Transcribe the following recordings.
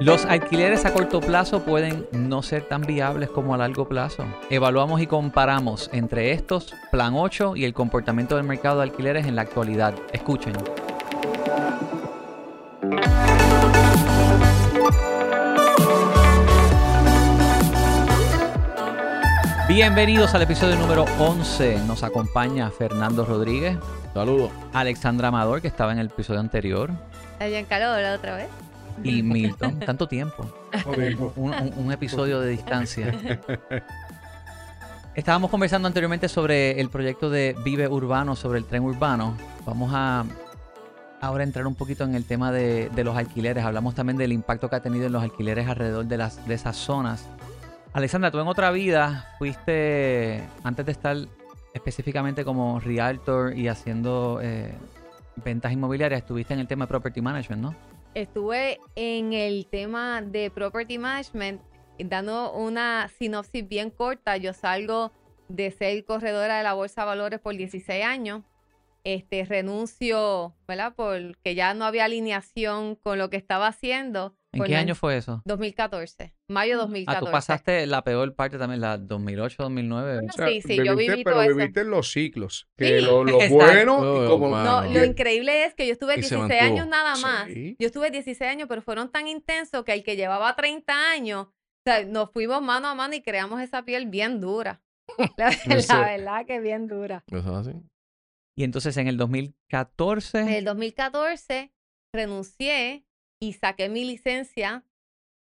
Los alquileres a corto plazo pueden no ser tan viables como a largo plazo. Evaluamos y comparamos entre estos, Plan 8 y el comportamiento del mercado de alquileres en la actualidad. Escuchen. Bienvenidos al episodio número 11. Nos acompaña Fernando Rodríguez, Saludos. Alexandra Amador, que estaba en el episodio anterior, Giancarlo la otra vez. Y Milton. Tanto tiempo. Un, un- un episodio de distancia. Estábamos conversando anteriormente sobre el proyecto de Vive Urbano, sobre el tren urbano. Vamos a ahora entrar un poquito en el tema de, de los alquileres. Hablamos también del impacto que ha tenido en los alquileres alrededor de, las, de esas zonas. Alexandra, tú en otra vida fuiste, antes de estar específicamente como realtor y haciendo eh, ventas inmobiliarias, estuviste en el tema de property management, ¿no? Estuve en el tema de property management dando una sinopsis bien corta. Yo salgo de ser corredora de la Bolsa de Valores por 16 años. Este, renuncio, ¿verdad? Porque ya no había alineación con lo que estaba haciendo. ¿En qué la- año fue eso? 2014. Mayo Ah, 2014. tú pasaste la peor parte también, la 2008, 2009. Bueno, O sea, Sí, sí, yo viví pero todo eso. viviste los ciclos. Que Sí. lo, lo bueno y Oh, como... No, lo increíble es que yo estuve Y se 16 años nada más. Sí. Yo estuve 16 años, pero fueron tan intensos que el que llevaba 30 años, o sea, nos fuimos mano a mano y creamos esa piel bien dura. La, la verdad que bien dura. Eso es así. Y entonces en el 2014, En el 2014 renuncié y saqué mi licencia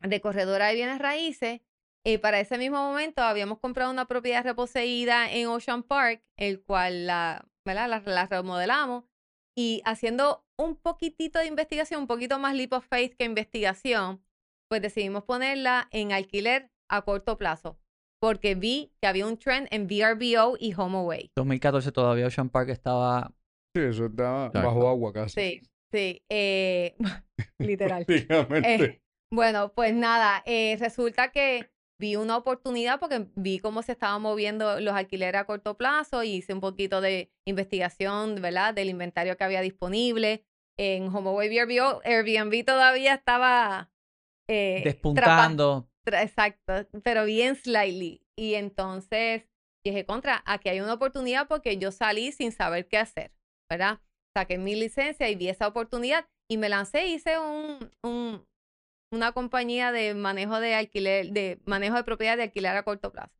de corredora de bienes raíces. Y para ese mismo momento habíamos comprado una propiedad reposeída en Ocean Park, el cual la, ¿verdad? la, la remodelamos. Y haciendo un poquitito de investigación, un poquito más leap of faith que investigación, pues decidimos ponerla en alquiler a corto plazo. Porque vi que había un trend en VRBO y HomeAway. 2014 todavía Ocean Park estaba... Sí, eso Exacto. bajo agua casi. Sí, sí. eh, literal. Eh, bueno, pues nada, eh, resulta que vi una oportunidad porque vi cómo se estaban moviendo los alquileres a corto plazo y hice un poquito de investigación, ¿verdad? Del inventario que había disponible. En HomeAway VRBO, Airbnb todavía estaba... eh, despuntando. Exacto, pero bien slightly. Y entonces dije, contra, aquí hay una oportunidad porque yo salí sin saber qué hacer, ¿verdad? Saqué mi licencia y vi esa oportunidad y me lancé, hice un, un- una compañía de manejo de alquiler, de manejo de propiedad de alquiler a corto plazo.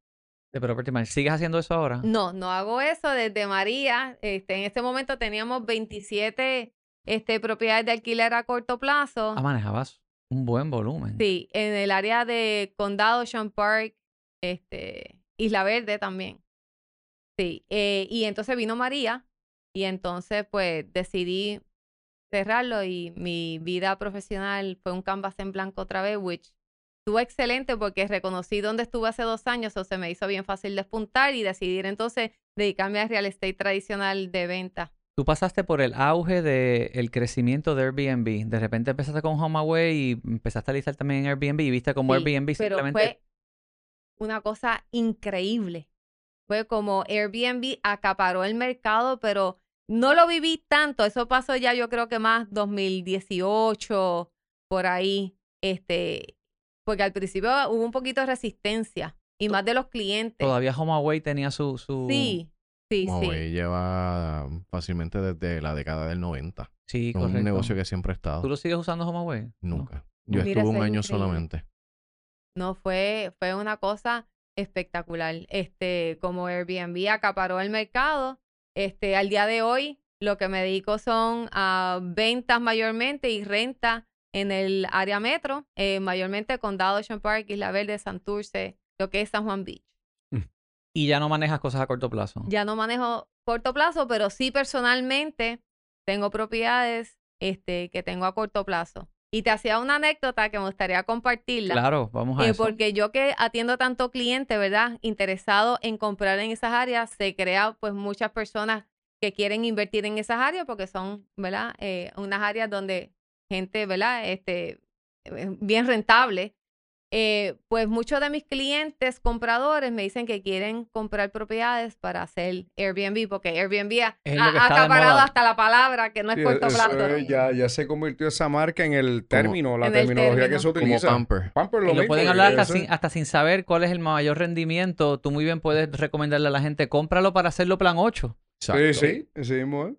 de property management. ¿Sigues haciendo eso ahora? No, no hago eso desde María. Este, en este momento teníamos 27 este, propiedades de alquiler a corto plazo. Ah, manejabas un buen volumen. Sí, en el área de Condado, Ocean Park, este, Isla Verde también. Sí, eh, y entonces vino María y entonces pues decidí cerrarlo y mi vida profesional fue un canvas en blanco otra vez, which estuvo excelente porque reconocí dónde estuve hace dos años, o se me hizo bien fácil despuntar y decidir entonces dedicarme al real estate tradicional de venta. Tú pasaste por el auge del crecimiento de Airbnb. De repente empezaste con HomeAway y empezaste a listar también en Airbnb y viste como Sí, Airbnb pero simplemente... fue una cosa increíble. Fue como Airbnb acaparó el mercado, pero no lo viví tanto. Eso pasó ya yo creo que más 2018, por ahí. Este, porque al principio hubo un poquito de resistencia y más de los clientes. Todavía HomeAway tenía su... su... Sí, sí, sí. lleva fácilmente desde la década del 90. Sí, Es correcto. un negocio que siempre ha estado. ¿Tú lo sigues usando HomeAway? No. Nunca. Yo Mira, estuve un año increíble. solamente. No, fue, fue una cosa espectacular. Este, como Airbnb acaparó el mercado, este, al día de hoy lo que me dedico son a ventas mayormente y renta en el área metro, eh, mayormente Condado, Ocean Park, Isla Verde, Santurce, lo que es San Juan Beach. Y ya no manejas cosas a corto plazo. Ya no manejo corto plazo, pero sí personalmente tengo propiedades este, que tengo a corto plazo. Y te hacía una anécdota que me gustaría compartirla. Claro, vamos a Eh, eso. porque yo que atiendo tanto cliente, ¿verdad? Interesado en comprar en esas áreas, se crea pues muchas personas que quieren invertir en esas áreas porque son, ¿verdad? Eh, unas áreas donde gente, ¿verdad? Este, eh, bien rentable. Eh, pues muchos de mis clientes compradores me dicen que quieren comprar propiedades para hacer Airbnb, porque Airbnb ha, lo ha- acaparado hasta la palabra, que no es Sí, corto eso plazo. es- ya, ya se convirtió esa marca en el término, la terminología término. que se Como utiliza. Pamper. Pamper Y lo lo mismo, pueden hablar hasta sin, hasta sin saber cuál es el mayor rendimiento. Tú muy bien puedes recomendarle a la gente, cómpralo para hacerlo plan 8. Sí, Exacto. sí, así mismo es.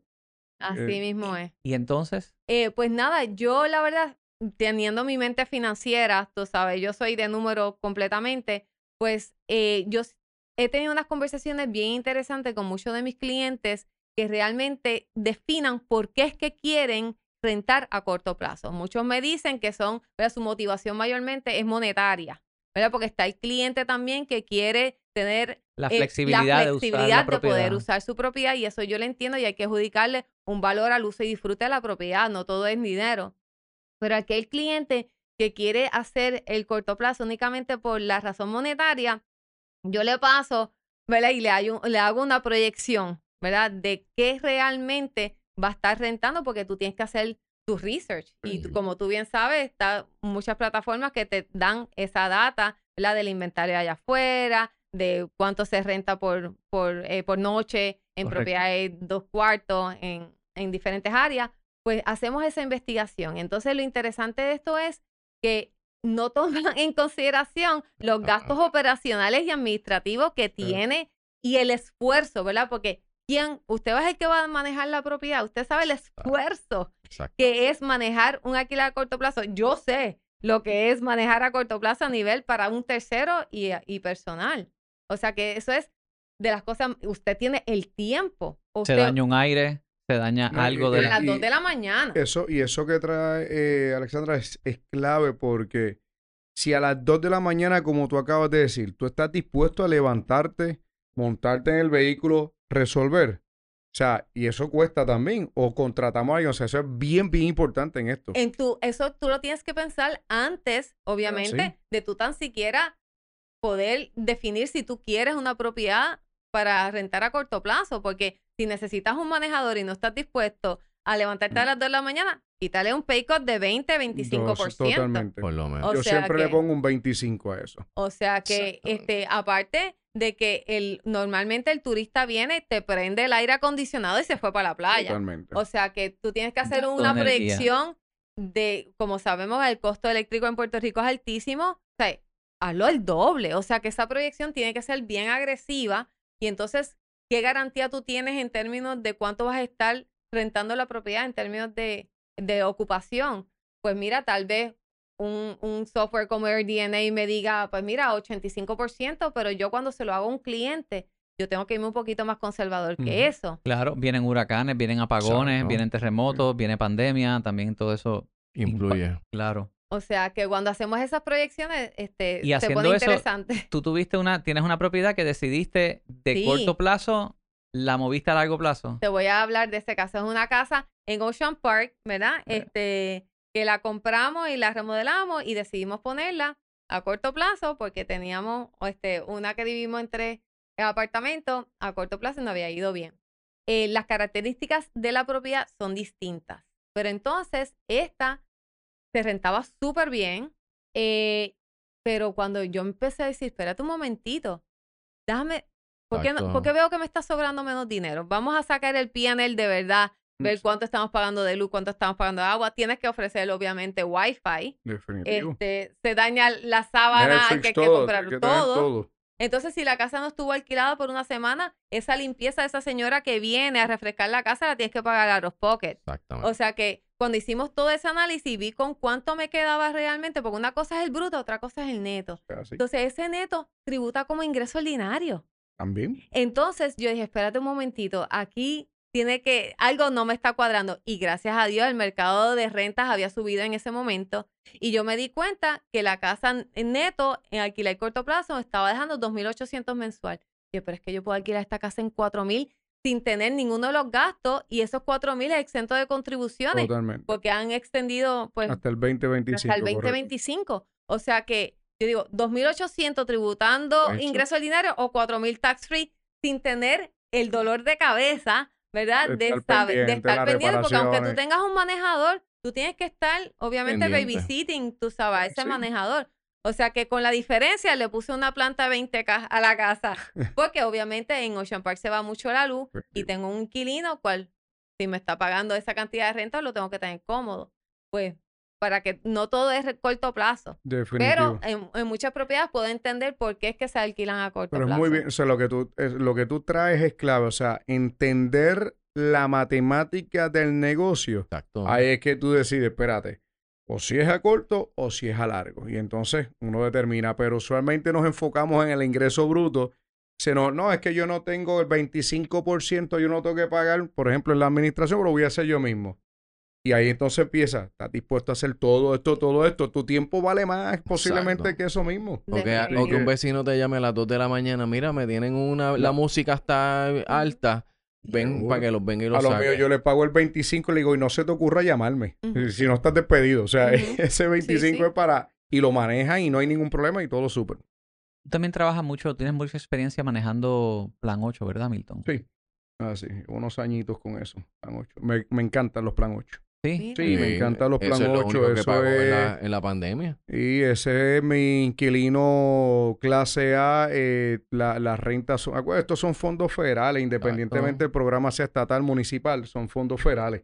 Así Eh, mismo es. Y entonces, Eh, pues nada, yo la verdad, teniendo mi mente financiera, tú sabes, yo soy de número completamente, pues eh, yo he tenido unas conversaciones bien interesantes con muchos de mis clientes que realmente definan por qué es que quieren rentar a corto plazo. Muchos me dicen que son, ¿verdad? su motivación mayormente es monetaria, ¿verdad? Porque está el cliente también que quiere tener la eh, flexibilidad, de usar la poder usar su propiedad y eso yo le entiendo y hay que adjudicarle un valor al uso y disfrute de la propiedad, no todo es dinero. Pero aquel cliente que quiere hacer el corto plazo únicamente por la razón monetaria, yo le paso, ¿verdad? Y le, hay un- le hago una proyección, ¿verdad? De qué realmente va a estar rentando porque tú tienes que hacer tu research. Y tú- como tú bien sabes, está muchas plataformas que te dan esa data, ¿verdad? Del inventario allá afuera, de cuánto se renta por, por, eh, por noche en Correcto. propiedades dos cuartos en, en diferentes áreas, pues hacemos esa investigación. Entonces lo interesante de esto es que no toman en consideración los gastos operacionales y administrativos que tiene y el esfuerzo, ¿verdad? Porque ¿quién? Usted va a ser el que va a manejar la propiedad, usted sabe el esfuerzo que es manejar un alquiler a corto plazo. Yo sé lo que es manejar a corto plazo a nivel para un tercero y, y personal. O sea que eso es de las cosas, usted tiene el tiempo. Se daña un aire, se daña No, algo y- de a la... las y- 2 de la mañana. Eso, y eso que trae eh, Alexandra es, es clave porque si a las 2 de la mañana, como tú acabas de decir, tú estás dispuesto a levantarte, montarte en el vehículo, resolver. O sea, y eso cuesta también. O contratamos a alguien. O sea, eso es bien, bien importante en esto. En tu, eso tú lo tienes que pensar antes, obviamente, sí. de tú tan siquiera poder definir si tú quieres una propiedad para rentar a corto plazo, porque si necesitas un manejador y no estás dispuesto a levantarte a Mm. las 2 de la mañana, quítale un pay cut de 20, 25%. Dos, totalmente. Por lo menos. O Yo sea siempre le que- pongo un 25 a eso. O sea que, este, aparte de que el, normalmente el turista viene, te prende el aire acondicionado y se fue para la playa. Totalmente. O sea que tú tienes que hacer una energía. proyección de, como sabemos, el costo eléctrico en Puerto Rico es altísimo. O sea, hazlo el doble. O sea que esa proyección tiene que ser bien agresiva. Y entonces, ¿qué garantía tú tienes en términos de cuánto vas a estar rentando la propiedad en términos de, de ocupación? Pues mira, tal vez un, un software como AirDNA me diga, pues mira, 85%, pero yo cuando se lo hago a un cliente, yo tengo que irme un poquito más conservador que eso. Claro, vienen huracanes, vienen apagones, vienen terremotos, viene pandemia, también todo eso, Influye. claro. O sea que cuando hacemos esas proyecciones, este, Y se pone eso, interesante. Tú tuviste una, tienes una propiedad que decidiste de Sí. corto plazo, la moviste a largo plazo. Te voy a hablar de este caso. Es una casa en Ocean Park, ¿verdad? Este, que la compramos y la remodelamos y decidimos ponerla a corto plazo porque teníamos este, una que vivimos en tres apartamentos a corto plazo no había ido bien. Eh, las características de la propiedad son distintas, pero entonces esta se rentaba súper bien, eh, pero cuando yo empecé a decir, espérate un momentito, déjame, ¿por qué, no- Exacto. por qué veo que me está sobrando menos dinero? Vamos a sacar el PNL de verdad, ver Mm. cuánto estamos pagando de luz, cuánto estamos pagando de agua. Tienes que ofrecer, obviamente, Wi-Fi. Definitivo. Este, se daña la sábana, hay que, hay que todo, comprar que todo. todo. Entonces, si la casa no estuvo alquilada por una semana, esa limpieza de esa señora que viene a refrescar la casa la tienes que pagar a los pockets. Exactamente. O sea que cuando hicimos todo ese análisis, vi con cuánto me quedaba realmente, porque una cosa es el bruto, otra cosa es el neto. Entonces, ese neto tributa como ingreso ordinario. También. Entonces, yo dije, espérate un momentito, aquí tiene que, algo no me está cuadrando. Y gracias a Dios, el mercado de rentas había subido en ese momento. Y yo me di cuenta que la casa en neto, en alquiler corto plazo, estaba dejando 2.800 mensual. Yo, pero es que yo puedo alquilar esta casa en 4.000 sin tener ninguno de los gastos y esos 4.000 es exento de contribuciones Totalmente. porque han extendido pues Hasta el 2025. hasta el correcto. 2025. O sea que yo digo, 2.800 tributando Eso. ingreso ordinario o 4.000 tax free sin tener el dolor de cabeza, ¿verdad? De De, estar saber- de pendiente, estar pendiente, porque aunque tú tengas un manejador, tú tienes que estar, obviamente, Pendiente. babysitting, tú sabes, ese Sí. manejador. O sea que con la diferencia le puse una planta 20K a la casa. Porque obviamente en Ocean Park se va mucho la luz y tengo un inquilino, cual si me está pagando esa cantidad de renta, lo tengo que tener cómodo. Pues para que no todo es corto plazo. Definitivo. Pero en, en muchas propiedades puedo entender por qué es que se alquilan a corto Pero es plazo. muy bien, o sea, lo que tú, es- lo que tú traes es clave, o sea, entender la matemática del negocio. Exacto. Ahí es que tú decides, espérate, o si es a corto o si es a largo. Y entonces uno determina, pero usualmente nos enfocamos en el ingreso bruto. Se nos, no, es que yo no tengo el 25%, yo no tengo que pagar, por ejemplo, en la administración, lo voy a hacer yo mismo. Y ahí entonces empieza, estás dispuesto a hacer todo esto, todo esto. Tu tiempo vale más posiblemente Exacto. que eso mismo. O que, o que un vecino te llame a las 2 de la mañana, mira, me tienen una, la música está alta, ven Seguro. para que los venga y A los lo saque. mío yo le pago el 25 y le digo, y no se te ocurra llamarme. Si no estás despedido. O sea, ese 25 sí. es para... Y lo maneja y no hay ningún problema y todo súper. Tú también trabajas mucho, tienes mucha experiencia manejando Plan 8, ¿verdad, Milton? Sí. Ah, sí. Unos añitos con eso. Plan 8. Me, me encantan los plan 8. Sí. Sí, me encantan los eso plan es lo 8. único que Eso en, es... la, en la pandemia. Y ese es mi inquilino clase A. eh, la- las rentas son... acuérdate, Estos son fondos federales, independientemente del programa sea estatal, municipal, son fondos federales.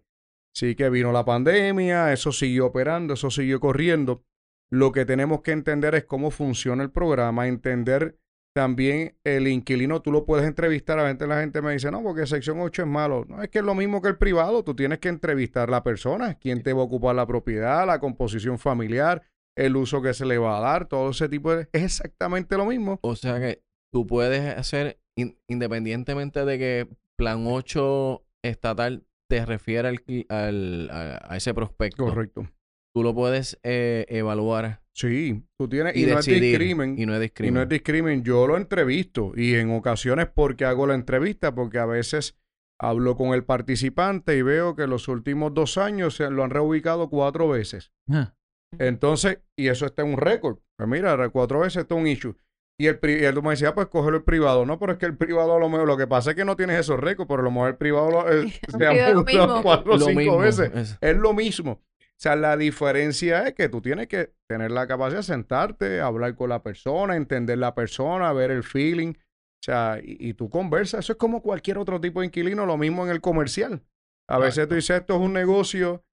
Sí que vino la pandemia, eso siguió operando, eso siguió corriendo. Lo que tenemos que entender es cómo funciona el programa, entender también el inquilino, tú lo puedes entrevistar, a veces la gente me dice, no, porque sección 8 es malo. No, es que es lo mismo que el privado, tú tienes que entrevistar a la persona, quién te va a ocupar la propiedad, la composición familiar, el uso que se le va a dar, todo ese tipo de... Es exactamente lo mismo. O sea que tú puedes hacer, in- independientemente de que plan 8 estatal te refiere al, al- a, a ese prospecto, Correcto. tú lo puedes eh, evaluar Sí, tú tienes... y, Y, no es discrimen. y no es Y discrimen. no es discrimen, yo lo entrevisto y en ocasiones porque hago la entrevista, porque a veces hablo con el participante y veo que los últimos dos años se lo han reubicado cuatro veces. Ah, Entonces, y eso está en un récord. Pues mira, cuatro veces está un issue. Y el, y él me decía, ah, pues cógelo el privado. No, pero es que el privado a lo mejor, lo que pasa es que no tienes esos récords, pero a lo mejor el privado lo, eh, se ha cuatro o cinco mismo, veces. es- Es lo mismo. O sea, la diferencia es que tú tienes que tener la capacidad de sentarte, hablar con la persona, entender la persona, ver el feeling. O sea, y, y tú conversas. Eso es como cualquier otro tipo de inquilino, lo mismo en el comercial. A veces tú dices, esto es un negocio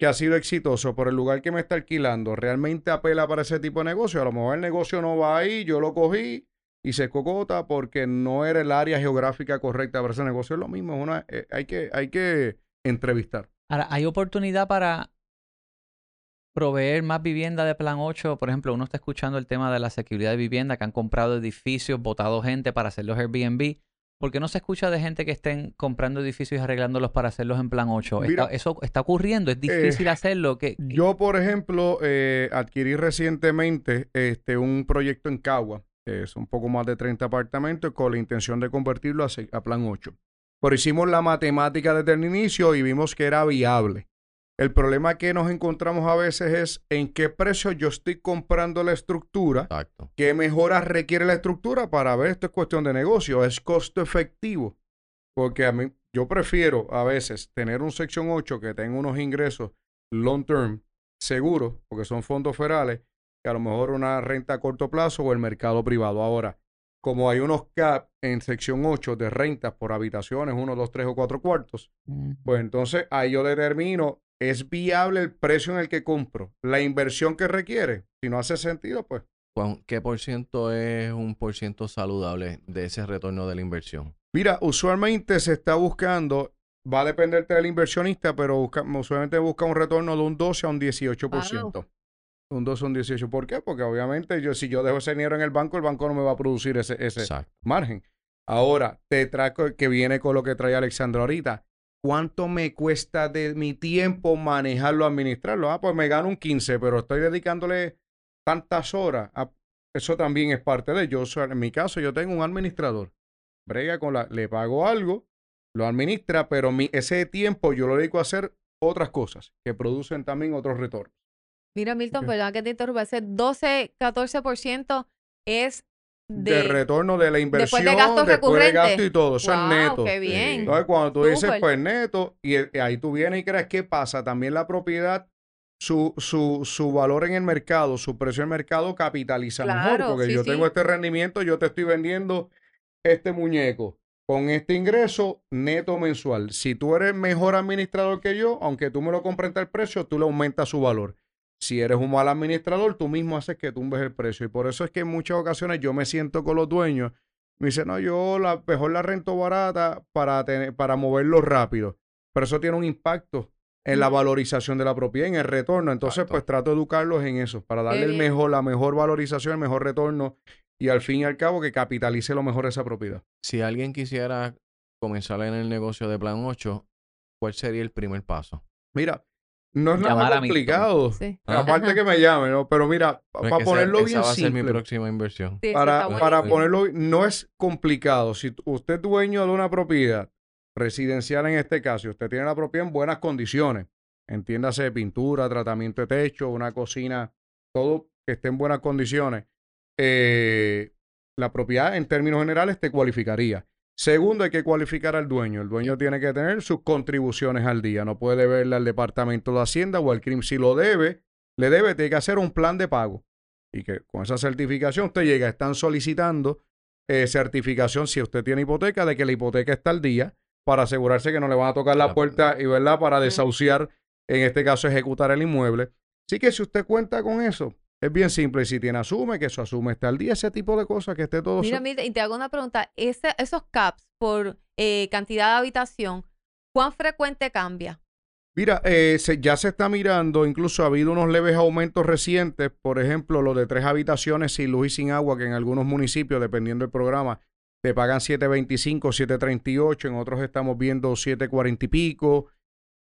que ha sido exitoso por el lugar que me está alquilando. Realmente apela para ese tipo de negocio. A lo mejor el negocio no va ahí, yo lo cogí y se cocota porque no era el área geográfica correcta para ese negocio. Es lo mismo, es una, eh, hay, que, hay que entrevistar. Ahora, ¿hay oportunidad para proveer más vivienda de Plan 8? Por ejemplo, uno está escuchando el tema de la seguridad de vivienda, que han comprado edificios, votado gente para hacer los Airbnb. ¿Por qué no se escucha de gente que estén comprando edificios y arreglándolos para hacerlos en Plan 8? Mira, Está- ¿Eso está ocurriendo? ¿Es difícil hacerlo? ¿Qué- qué- Yo, por ejemplo, eh, adquirí recientemente este, un proyecto en Cagua, que es un poco más de 30 apartamentos, con la intención de convertirlo a, a plan 8. Pero hicimos la matemática desde el inicio y vimos que era viable. El problema que nos encontramos a veces es en qué precio yo estoy comprando la estructura, Exacto. qué mejoras requiere la estructura para ver esto es cuestión de negocio, es costo efectivo. Porque a mí, yo prefiero a veces tener un sección 8 que tenga unos ingresos long term seguros, porque son fondos federales, que a lo mejor una renta a corto plazo o el mercado privado. Ahora, como hay unos cap en sección 8 de rentas por habitaciones, uno, dos, tres o cuatro cuartos, Mm. pues entonces ahí yo determino, ¿es viable el precio en el que compro? La inversión que requiere. Si no hace sentido, pues ¿Cuán- ¿Qué por ciento es un por ciento saludable de ese retorno de la inversión? Mira, usualmente se está buscando, va a depender del inversionista, pero busca- usualmente busca un retorno de un 12 a un 18%. Un 12 a un 18%. ¿Por qué? Porque obviamente yo, si yo dejo ese dinero en el banco, el banco no me va a producir ese, ese margen. Ahora, te traigo que viene con lo que trae Alexandra ahorita. ¿Cuánto me cuesta de mi tiempo manejarlo, administrarlo? Ah, pues me gano un 15, pero estoy dedicándole tantas horas. a- eso también es parte de yo. en mi caso, yo tengo un administrador. Brega con la, le pago algo, lo administra, pero mi, ese tiempo yo lo dedico a hacer otras cosas que producen también otros retornos. Mira, Milton, perdón que te interrumpa. Ese 12, 14% es De, de... retorno de la inversión, de gastos después de recurrentes. gasto y todo. Eso Wow, es neto. qué bien. Entonces, cuando tú dices, pues neto, y, y ahí tú vienes y crees, ¿qué pasa? También la propiedad su, su, su valor en el mercado, su precio en el mercado capitaliza mejor. Porque sí, yo sí. tengo este rendimiento, yo te estoy vendiendo este muñeco con este ingreso neto mensual. Si tú eres mejor administrador que yo, aunque tú me lo compres tal precio, tú le aumentas su valor. Si eres un mal administrador, tú mismo haces que tumbes el precio. Y por eso es que en muchas ocasiones yo me siento con los dueños. Me dicen, no, yo la, mejor la rento barata para, tener, para moverlo rápido. Pero eso tiene un impacto en la valorización de la propiedad, en el retorno. Entonces, Exacto. pues trato de educarlos en eso, para darle el mejor, la mejor valorización, el mejor retorno y al fin y al cabo que capitalice lo mejor esa propiedad. Si alguien quisiera comenzar en el negocio de Plan 8, ¿cuál sería el primer paso? Mira, no es nada complicado. Sí. Aparte Ajá. que me llame, ¿no? Pero mira, No para ponerlo esa bien va a ser mi simple. próxima inversión. Sí, para, para ponerlo, no es complicado. Si usted es dueño de una propiedad residencial en este caso, y usted tiene la propiedad en buenas condiciones, entiéndase de pintura, tratamiento de techo, una cocina, todo que esté en buenas condiciones, eh, la propiedad en términos generales te cualificaría. Segundo, hay que cualificar al dueño. El dueño tiene que tener sus contribuciones al día. No puede deberle al Departamento de Hacienda o al CRIM. Si lo debe, le debe, tiene que hacer un plan de pago. Y que con esa certificación usted llega, están solicitando eh, certificación si usted tiene hipoteca de que la hipoteca está al día para asegurarse que no le van a tocar la puerta y verdad para desahuciar, en este caso ejecutar el inmueble. Así que si usted cuenta con eso, es bien simple. Y si tiene asume, que eso asume está al día, ese tipo de cosas, que esté todo Mira, so- mira, y te hago una pregunta. Ese- esos caps por eh, cantidad de habitación, ¿cuán frecuente cambia? Mira, eh, se- ya se está mirando, incluso ha habido unos leves aumentos recientes, por ejemplo, lo de tres habitaciones sin luz y sin agua, que en algunos municipios, dependiendo del programa, te pagan 7.25, 7.38, en otros estamos viendo 7.40 y pico.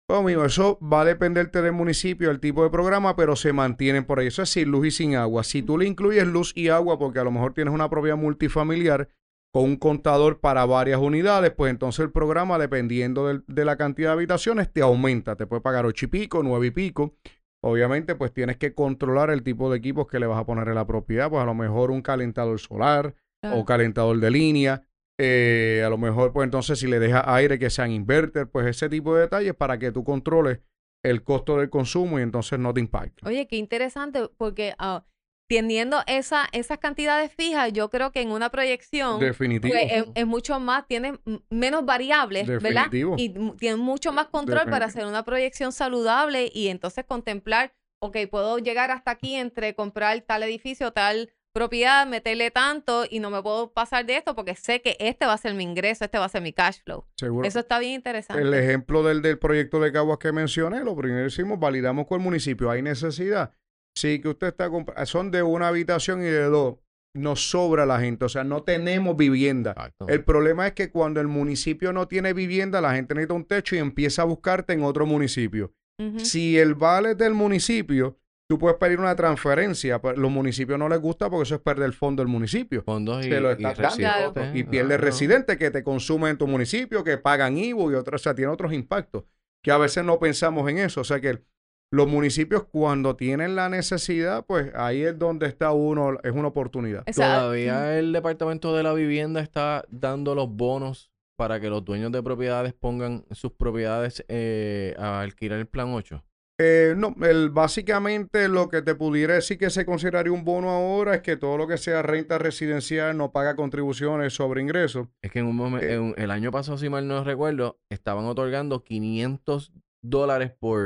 Bueno, amigo, eso va a dependerte del municipio, el tipo de programa, pero se mantienen por ahí. Eso es sin luz y sin agua. Si tú le incluyes luz y agua, porque a lo mejor tienes una propiedad multifamiliar con un contador para varias unidades, pues entonces el programa, dependiendo de la cantidad de habitaciones, te aumenta. Te puede pagar ocho y pico, nueve y pico. Obviamente, pues tienes que controlar el tipo de equipos que le vas a poner en la propiedad. Pues a lo mejor un calentador solar o calentador de línea. Eh, a lo mejor, pues entonces, si le dejas aire que sean inverter, pues ese tipo de detalles para que tú controles el costo del consumo y entonces no te impacte. Oye, qué interesante, porque ah, teniendo esa, esas cantidades fijas, yo creo que en una proyección Definitivo. pues, es, es mucho más, tiene menos variables, Definitivo. ¿verdad? Y tiene mucho más control para Definitivo. hacer una proyección saludable y entonces contemplar, ok, puedo llegar hasta aquí entre comprar tal edificio, tal propiedad, meterle tanto y no me puedo pasar de esto porque sé que este va a ser mi ingreso, este va a ser mi cash flow. Seguro. Eso está bien interesante. El ejemplo del, del proyecto de Caguas que mencioné, lo primero hicimos, validamos con el municipio. ¿Hay necesidad? Sí, que usted está comprando. Son de una habitación y de dos. Nos sobra la gente. O sea, no tenemos vivienda. Exacto. El problema es que cuando el municipio no tiene vivienda, la gente necesita un techo y empieza a buscarte en otro municipio. Si el vale es del municipio, tú puedes pedir una transferencia. Pero los municipios no les gusta porque eso es perder el fondo del municipio. Fondos y, Te lo y dando. pierde residentes que te consumen en tu municipio, que pagan IVU y otros, o sea, tiene otros impactos que a veces no pensamos en eso. O sea que los municipios cuando tienen la necesidad, pues ahí es donde está uno, es una oportunidad. Todavía el Departamento de la Vivienda está dando los bonos para que los dueños de propiedades pongan sus propiedades eh, a alquilar el plan 8. Eh, no, el, básicamente lo que te pudiera decir que se consideraría un bono ahora es que todo lo que sea renta residencial no paga contribuciones sobre ingresos. Es que en un momento, Eh. el año pasado, si mal no recuerdo, estaban otorgando 500 dólares por...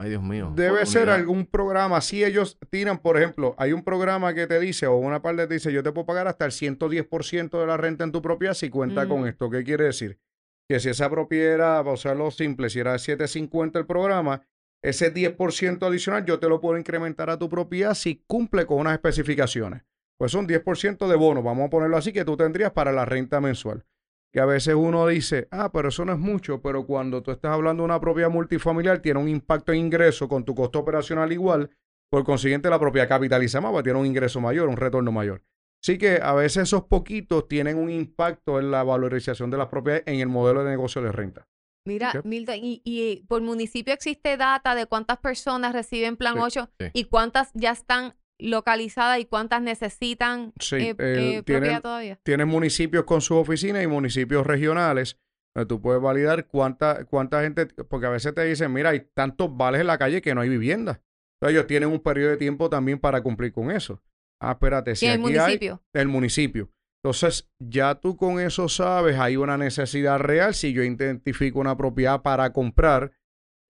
Ay, Dios mío. Debe ser algún programa. Si ellos tiran, por ejemplo, hay un programa que te dice, o una parte te dice, yo te puedo pagar hasta el 110% de la renta en tu propiedad si cuenta con esto. ¿Qué quiere decir? Que si esa propiedad, para usarlo simple, si era 750 el programa, ese 10% adicional yo te lo puedo incrementar a tu propiedad si cumple con unas especificaciones. Pues son 10% de bono, vamos a ponerlo así, que tú tendrías para la renta mensual. Que a veces uno dice, ah, pero eso no es mucho, pero cuando tú estás hablando de una propiedad multifamiliar, tiene un impacto en ingreso con tu costo operacional igual, por consiguiente la propiedad capitaliza más, tener un ingreso mayor, un retorno mayor. Así que a veces esos poquitos tienen un impacto en la valorización de las propiedades en el modelo de negocio de renta. Mira, Ok. Milton, y, y por municipio existe data de cuántas personas reciben Plan Sí, 8 sí. y cuántas ya están localizadas y cuántas necesitan Sí, eh, eh, propiedad tienen- todavía. Tienes municipios con sus oficinas y municipios regionales. donde tú puedes validar cuánta, cuánta gente, porque a veces te dicen, mira, hay tantos vales en la calle que no hay vivienda. Entonces ellos tienen un periodo de tiempo también para cumplir con eso. Ah, espérate, si ¿Y el municipio? hay el municipio. Entonces, ya tú con eso sabes, hay una necesidad real. Si yo identifico una propiedad para comprar,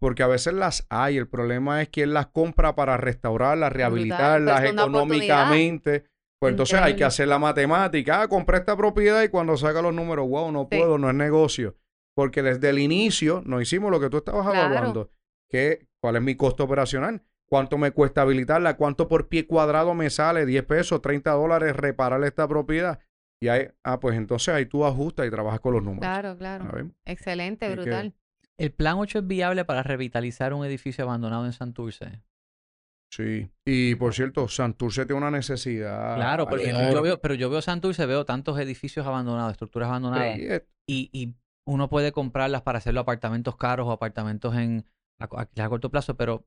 porque a veces las hay, el problema es quién las compra para restaurarlas, rehabilitarlas pues, económicamente. Pues entonces hay que hacer la matemática. Ah, compré esta propiedad y cuando saca los números, wow, no Sí. puedo, no es negocio. Porque desde el inicio no hicimos lo que tú estabas Claro. evaluando. ¿Qué, ¿Cuál es mi costo operacional? ¿Cuánto me cuesta habilitarla? ¿Cuánto por pie cuadrado me sale? ¿10 pesos, 30 dólares reparar esta propiedad? Y ahí, ah, pues entonces ahí tú ajustas y trabajas con los números. Claro, claro. Excelente, Así que- brutal. ¿El plan 8 es viable para revitalizar un edificio abandonado en Santurce? Sí. Y por cierto, Santurce tiene una necesidad. claro, porque yo veo, pero yo veo Santurce, veo tantos edificios abandonados, estructuras abandonadas, Sí, es- y, y uno puede comprarlas para hacerlo apartamentos caros o apartamentos en a, a- a corto plazo, pero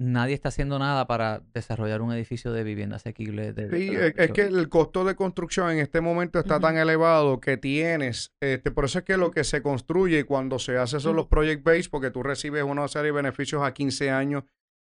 nadie está haciendo nada para desarrollar un edificio de vivienda asequible. de- de Sí, precio. es, es que el costo de construcción en este momento está tan elevado que tienes, este, por eso es que lo que se construye cuando se hace son los project based, porque tú recibes una serie de beneficios a 15 años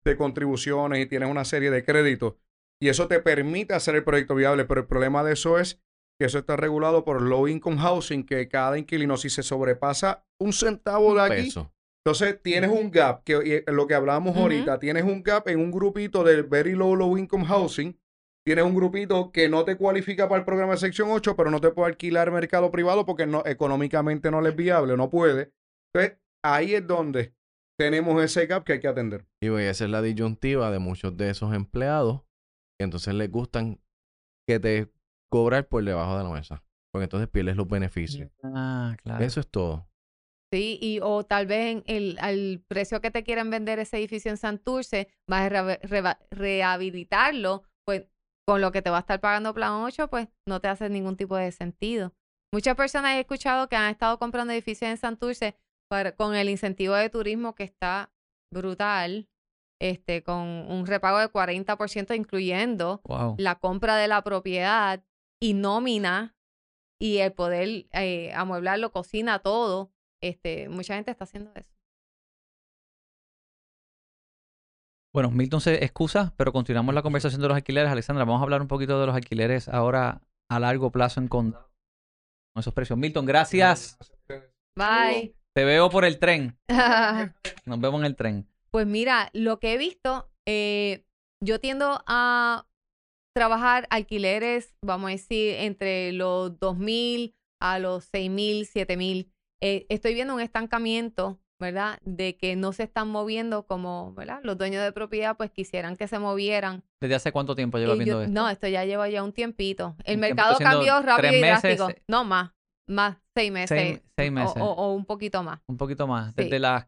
de contribuciones y tienes una serie de créditos. Y eso te permite hacer el proyecto viable, pero el problema de eso es que eso está regulado por low income housing, que cada inquilino, si se sobrepasa un centavo de aquí, Peso. Entonces tienes un gap, que y, eh, lo que hablábamos ahorita, tienes un gap en un grupito del very low low income housing, tienes un grupito que no te cualifica para el programa de sección 8, pero no te puede alquilar mercado privado porque no, económicamente no le es viable, no puede. Entonces, ahí es donde tenemos ese gap que hay que atender. Y pues, esa es la disyuntiva de muchos de esos empleados. que entonces les gustan que te cobrar por debajo de la mesa. Porque entonces pierdes los beneficios. Ah, claro. Eso es todo. Sí, y o tal vez en el, al precio que te quieran vender ese edificio en Santurce, vas a re- rehabilitarlo, pues con lo que te va a estar pagando Plan 8, pues no te hace ningún tipo de sentido. Muchas personas he escuchado que han estado comprando edificios en Santurce para, con el incentivo de turismo que está brutal, este, con un repago de 40%, incluyendo Wow. la compra de la propiedad y nómina y el poder eh, amueblarlo, cocina, todo. Este, mucha gente está haciendo eso. Bueno, Milton se excusa, pero continuamos la conversación de los alquileres. Alexandra, vamos a hablar un poquito de los alquileres ahora a largo plazo en condado. Con esos precios. Milton, gracias. Bye. Te veo por el tren. Nos vemos en el tren. pues mira, lo que he visto, eh, yo tiendo a trabajar alquileres, vamos a decir, entre los 2.000 a los 6.000, 7.000. Eh, estoy viendo un estancamiento, ¿verdad? De que no se están moviendo como, ¿verdad? Los dueños de propiedad pues quisieran que se movieran. ¿Desde hace cuánto tiempo llevas Eh, yo- viendo esto? No, esto ya lleva ya un tiempito. El Un mercado cambió rápido y meses, drástico. eh, No, más. Más, seis meses. Seis, meses. O, o un poquito más. Un poquito más. Sí. Desde las...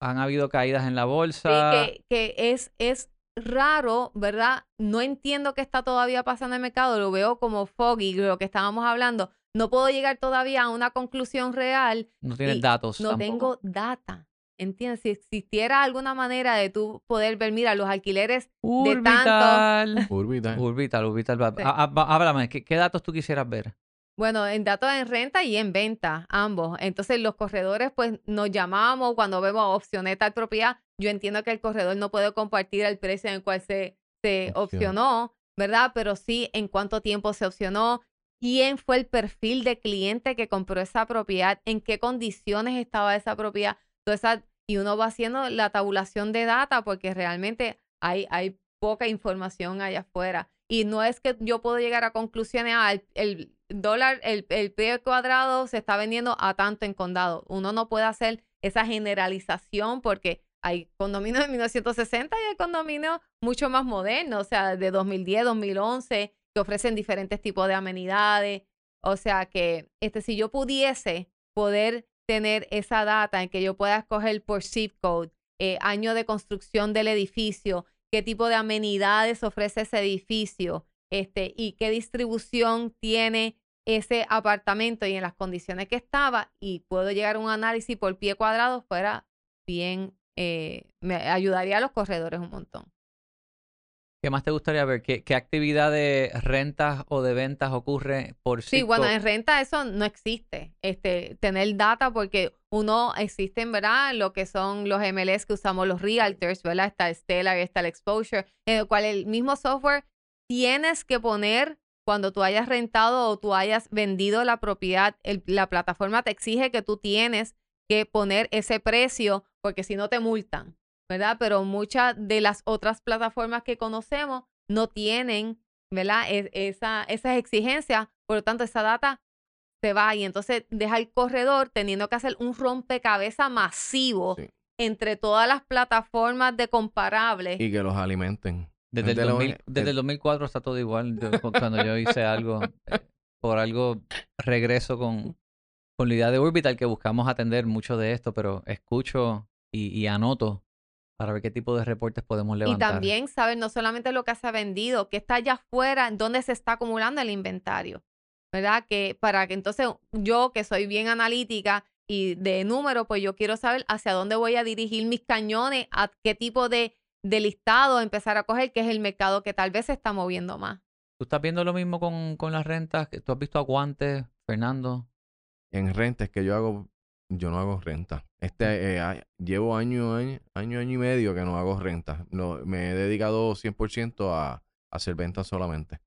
Han habido caídas en la Sí, bolsa. que, que es, es raro, ¿verdad? No entiendo qué está todavía pasando en el mercado, lo veo como foggy, lo que estábamos hablando. No puedo llegar todavía a una conclusión real, No tienes datos no tampoco. tengo data. ¿Entiendes? Si existiera alguna manera de tú poder ver, mira, los alquileres de Urbital. Urbital. Urbital, Urbital. Sí. Háblame, ¿qué, qué datos tú quisieras ver? Bueno, en datos en renta y en venta, ambos. Entonces, los corredores, pues, nos llamamos cuando vemos opciones tal propiedad. Yo entiendo que el corredor no puede compartir el precio en el cual se, se opcionó, ¿verdad? Pero sí en cuánto tiempo se opcionó, quién fue el perfil de cliente que compró esa propiedad, en qué condiciones estaba esa propiedad. Toda esa- y uno va haciendo la tabulación de data porque realmente hay, hay poca información allá afuera. Y no es que yo puedo llegar a conclusiones, ah, el, dólar, el, el pie cuadrado se está vendiendo a tanto en condado. Uno no puede hacer esa generalización porque hay condominios de 1960 y hay condominios mucho más modernos, o sea, de 2010, 2011, que ofrecen diferentes tipos de amenidades. O sea que este, si yo pudiese poder tener esa data en que yo pueda escoger por zip code, eh, año de construcción del edificio, qué tipo de amenidades ofrece ese edificio, este, y qué distribución tiene ese apartamento y en las condiciones que estaba, y puedo llegar a un análisis por pie cuadrado, fuera bien, eh, me ayudaría a los corredores un montón. ¿Qué más te gustaría ver? ¿Qué, qué actividad de rentas o de ventas ocurre por Sí, bueno, sitio? en renta eso no existe, este, tener data porque uno existen, ¿verdad? Lo que son los MLS que usamos los realtors, ¿verdad? Está el Stellar, está el Exposure, en el cual el mismo software tienes que poner cuando tú hayas rentado o tú hayas vendido la propiedad, el- la plataforma te exige que tú tienes que poner ese precio porque si no te multan, ¿verdad? Pero muchas de las otras plataformas que conocemos no tienen, ¿verdad? Es- esa, esas exigencias, por lo tanto esa data se va y entonces deja el corredor teniendo que hacer un rompecabezas masivo Sí. entre todas las plataformas de comparables. Y que los alimenten. Desde el, Desde lo- 2000 desde el 2004 está todo igual. Yo- cuando yo hice algo, eh, por algo regreso con, con la idea de Orbital que buscamos atender mucho de esto, pero escucho y, y anoto para ver qué tipo de reportes podemos Y levantar. también saber no solamente lo que se ha vendido, que está allá afuera, dónde se está acumulando el inventario, ¿verdad? Que para que entonces yo, que soy bien analítica y de número, pues yo quiero saber hacia dónde voy a dirigir mis cañones, a qué tipo de, de listado empezar a coger, que es el mercado que tal vez se está moviendo más. ¿Tú estás viendo lo mismo con, con las rentas? ¿Que ¿Tú has visto aguantes, Fernando? En rentas que yo hago, yo no hago renta. Este, eh, llevo año, año, año, año y medio que no hago renta. No, me he dedicado 100% a, a hacer ventas solamente.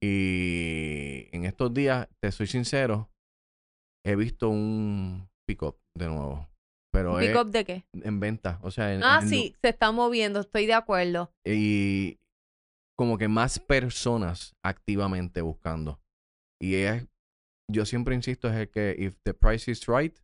Y en estos días, te soy sincero, he visto un pick-up de nuevo. Pero es ¿Pick up de qué? en venta. O sea, en, Ah, en sí, se está moviendo, estoy de acuerdo. y como que más personas activamente buscando. Y es, yo siempre insisto, es el que if the price is right,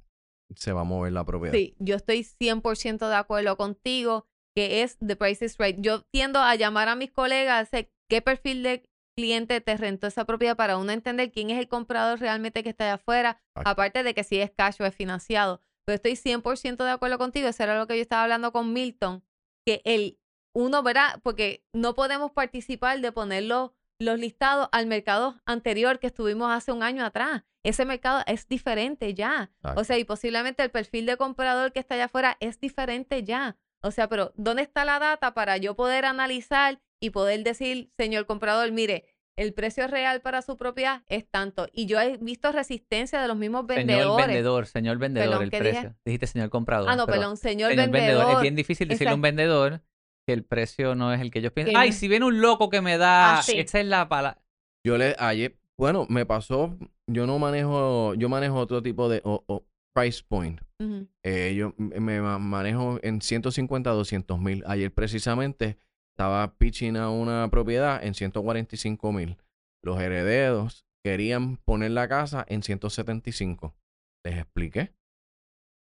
se va a mover la propiedad. Sí, yo estoy 100% de acuerdo contigo que es The Price is Right. Yo tiendo a llamar a mis colegas, qué perfil de cliente te rentó esa propiedad para uno entender quién es el comprador realmente que está allá afuera, aparte de que si es cash o es financiado. Pero estoy 100% de acuerdo contigo, eso era lo que yo estaba hablando con Milton, que el uno, ¿verdad? Porque no podemos participar de poner los, listados al mercado anterior que estuvimos hace un año atrás. Ese mercado es diferente ya. O sea, y posiblemente el perfil de comprador que está allá afuera es diferente ya. O sea, pero ¿dónde está la data para yo poder analizar y poder decir, señor comprador, mire, el precio real para su propiedad es tanto? Y yo he visto resistencia de los mismos Señor vendedores. vendedor, señor vendedor, Perdón, el precio. Dijiste señor comprador. Ah, no, pero perdón, señor, señor vendedor. Es bien difícil decirle a un vendedor que el precio no es el que ellos piensan. Ay, si viene un loco que me da, Ah, sí. esa es la palabra. Yo le, ayer, bueno, me pasó, yo no manejo, yo manejo otro tipo de o- o price point. Eh, yo me ma- manejo en 150 a 200 mil. Ayer precisamente estaba pitching a una propiedad en 145 mil. Los herederos querían poner la casa en 175. Les expliqué.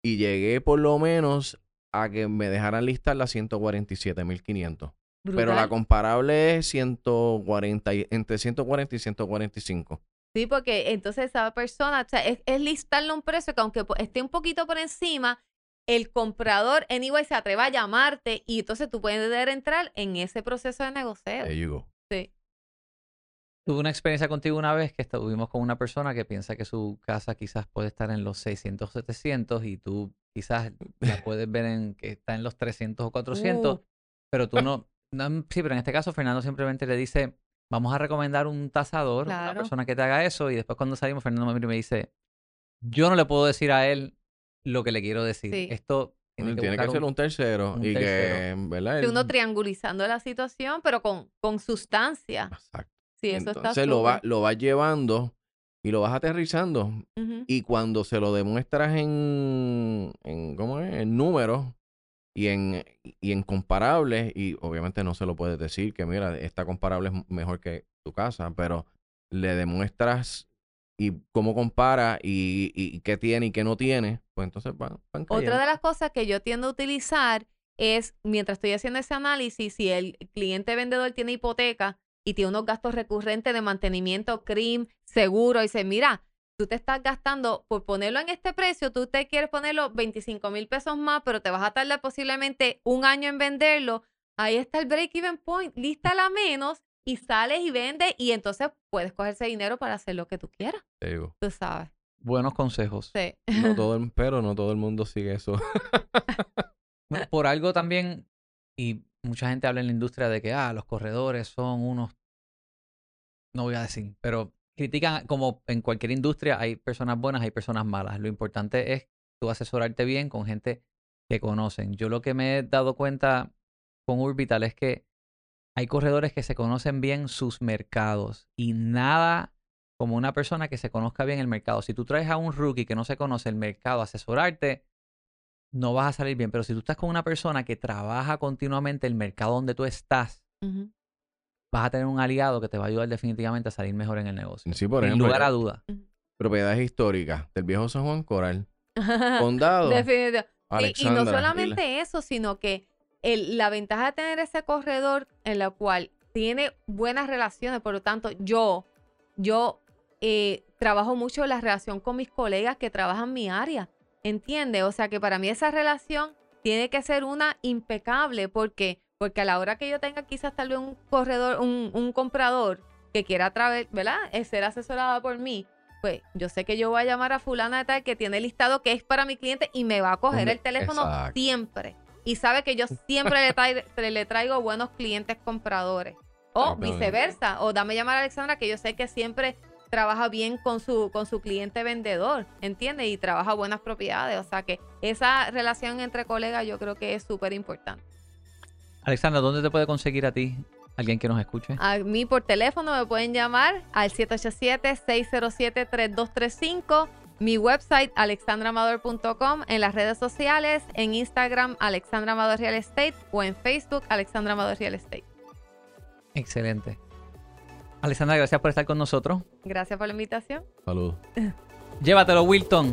Y llegué por lo menos a que me dejaran listar las 147 mil 500. Pero la comparable es 140, y- entre 140 y 145. Sí, porque entonces esa persona, o sea, es, es listarle un precio que aunque po- esté un poquito por encima, el comprador, anyway, se atreva a llamarte y entonces tú puedes entrar en ese proceso de go. Sí. Tuve una experiencia contigo una vez que estuvimos con una persona que piensa que su casa quizás puede estar en los 600 700 y tú quizás la puedes ver en que está en los 300 o 400, Uh. pero tú no, no- Sí, pero en este caso Fernando simplemente le dice, vamos a recomendar un tasador, una Claro. persona que te haga eso y después cuando salimos Fernando me mira y me dice, yo no le puedo decir a él lo que le quiero decir. Sí. Esto tiene que, Tiene que buscar ser un tercero. un y tercero. que, ¿verdad? Que uno triangulizando la situación, pero con, con sustancia. Exacto. Sí, eso Entonces está lo, va, lo vas llevando y lo vas aterrizando. Y cuando se lo demuestras en, en ¿cómo es? En números y en, y en comparables, y obviamente no se lo puedes decir que mira, esta comparable es mejor que tu casa, pero le demuestras y cómo compara y, y qué tiene y qué no tiene, pues entonces van, van Otra de las cosas que yo tiendo a utilizar es, mientras estoy haciendo ese análisis, si el cliente vendedor tiene hipoteca y tiene unos gastos recurrentes de mantenimiento, CRIM, seguro, y dice, mira, tú te estás gastando, por ponerlo en este precio, tú te quieres ponerlo 25 mil pesos más, pero te vas a tardar posiblemente un año en venderlo. Ahí está el break-even point, lístala menos y sales y vendes y entonces puedes coger ese dinero para hacer lo que tú quieras, Te digo. tú sabes. buenos consejos. Sí. No todo el- pero no todo el mundo sigue eso. Por algo también, y mucha gente habla en la industria de que, ah, los corredores son unos, no voy a decir, pero critican como en cualquier industria hay personas buenas, hay personas malas. Lo importante es tú asesorarte bien con gente que conocen. Yo lo que me he dado cuenta con Urbital es que hay corredores que se conocen bien sus mercados y nada como una persona que se conozca bien el mercado. Si tú traes a un rookie que no se conoce el mercado asesorarte, no vas a salir bien. Pero si tú estás con una persona que trabaja continuamente el mercado donde tú estás. Vas a tener un aliado que te va a ayudar definitivamente a salir mejor en el negocio. Sí, por Sin ejemplo, lugar a duda. propiedades históricas del viejo San Juan Coral, condado, Definitivo. Sí, y no y la- solamente eso, sino que el- la ventaja de tener ese corredor en la cual tiene buenas relaciones, por lo tanto, yo, yo eh, trabajo mucho la relación con mis colegas que trabajan mi área, ¿entiendes? O sea que para mí esa relación tiene que ser una impecable, porque porque a la hora que yo tenga quizás tal vez un corredor, un, un comprador que quiera traer, ¿verdad? Eh, ser asesorada por mí, pues yo sé que yo voy a llamar a fulana de tal que tiene listado que es para mi cliente y me va a coger el teléfono exacto. siempre. Y sabe que yo siempre le, traigo buenos clientes compradores. O viceversa. O dame llamar a Alexandra que yo sé que siempre trabaja bien con su, con su cliente vendedor, ¿entiendes? Y trabaja buenas propiedades. O sea que esa relación entre colegas yo creo que es súper importante. Alexandra, ¿dónde te puede conseguir a ti alguien que nos escuche? A mí por teléfono me pueden llamar al 787-607-3235. Mi website, alexandramador.com. En las redes sociales, en Instagram, Alexandra Amador Real Estate. O en Facebook, Alexandra Amador Real Estate. Excelente. Alexandra, gracias por estar con nosotros. Gracias por la invitación. Saludos. Llévatelo, Wilton.